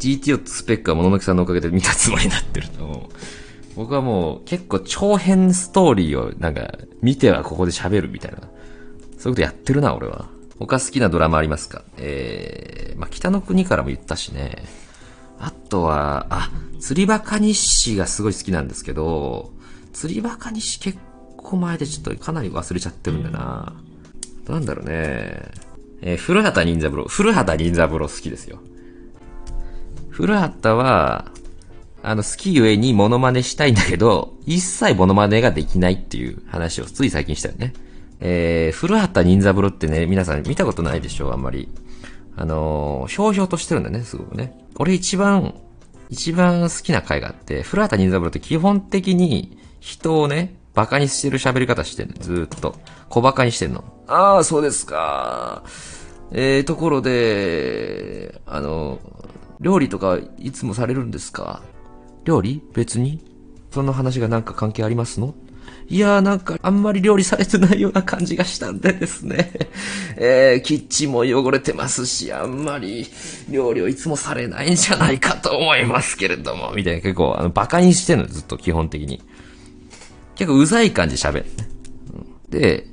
GTO とスペックはもののけさんのおかげで見たつもりになってると思う。僕はもう結構長編ストーリーをなんか見てはここで喋るみたいな。そういうことやってるな、俺は。他好きなドラマありますか？えー、まあ、北の国からも言ったしね。あとは、あ、釣りバカ日誌がすごい好きなんですけど、釣りバカ日誌結構前でちょっとかなり忘れちゃってるんだな。なんだろうね。えー、古畑任三郎。古畑任三郎好きですよ。古畑は、あの、好きゆえにモノマネしたいんだけど、一切モノマネができないっていう話をつい最近したよね。えー、古畑任三郎ってね、皆さん見たことないでしょうあんまり。あのー、ひょうひょうとしてるんだね、すごくね。俺一番、一番好きな回があって、古畑任三郎って基本的に人をね、馬鹿にしてる喋り方してんの、ずーっと。小馬鹿にしてんの。ああ、そうですか。えー、ところで、あの、料理とかいつもされるんですか？料理？別に？その話がなんか関係ありますの？いやーなんかあんまり料理されてないような感じがしたんでですね。えー、キッチンも汚れてますし、あんまり料理をいつもされないんじゃないかと思いますけれども、みたいな結構あの馬鹿にしてるのずっと基本的に。結構うざい感じ喋る。で、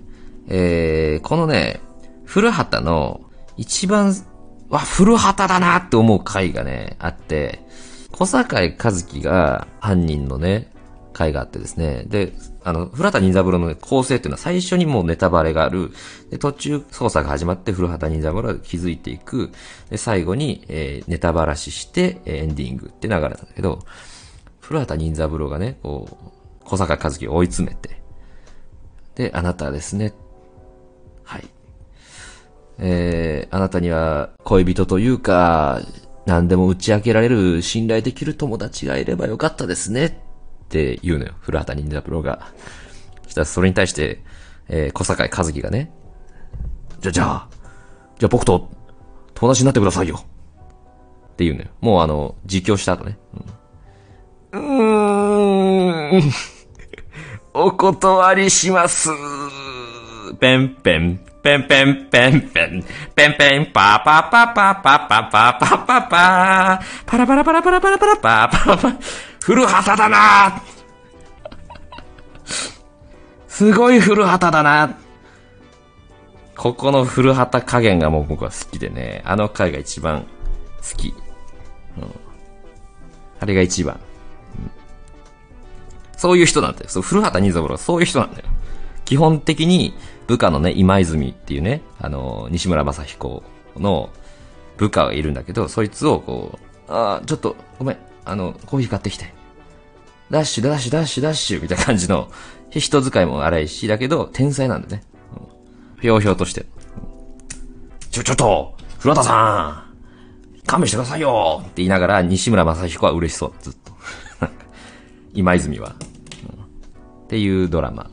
えー、このね、古畑の一番、わ、古畑だなって思う回がね、あって、小坂井和樹が犯人のね、回があってですね。で、あの、古畑任三郎の構成っていうのは最初にもうネタバレがある。で、途中捜査が始まって古畑任三郎が気づいていく。で、最後に、えー、ネタバラシして、えー、エンディングって流れなんだけど、古畑任三郎がね、こう、小坂和樹を追い詰めて、で、あなたですね、はい。えー、あなたには恋人というか、何でも打ち明けられる信頼できる友達がいればよかったですねって言うのよ。古畑任三郎が。そしたらそれに対して、えー、小坂井和樹がね、じゃ、じゃあ、じゃあ僕と友達になってくださいよ。って言うのよ。もうあの、実況した後ね。うん、うーん。お断りします。ペンペン、ペンペンペンペン、ペンペン、パパパパパパパパパパ。パラパラパラパラパラパラパパパ古畑だな。すごい古畑だな。ここの古畑加減がもう僕は好きでね、あの回が一番好き。うん、あれが一番、そういう人なんだよ。そう、古畑任三郎そういう人なんだよ。基本的に部下のね、今泉っていうね、あの、西村雅彦の部下がいるんだけど、そいつをこう、ああ、ちょっと、ごめん、あの、コーヒー買ってきて。ダッシュ、ダッシュ、ダッシュ、ダッシュ、みたいな感じの、人使いも荒いし、だけど、天才なんだね。ひょうひょうとして。ちょ、ちょっと、古田さん勘弁してくださいよって言いながら、西村正彦は嬉しそう、ずっと。今泉は、っていうドラマ。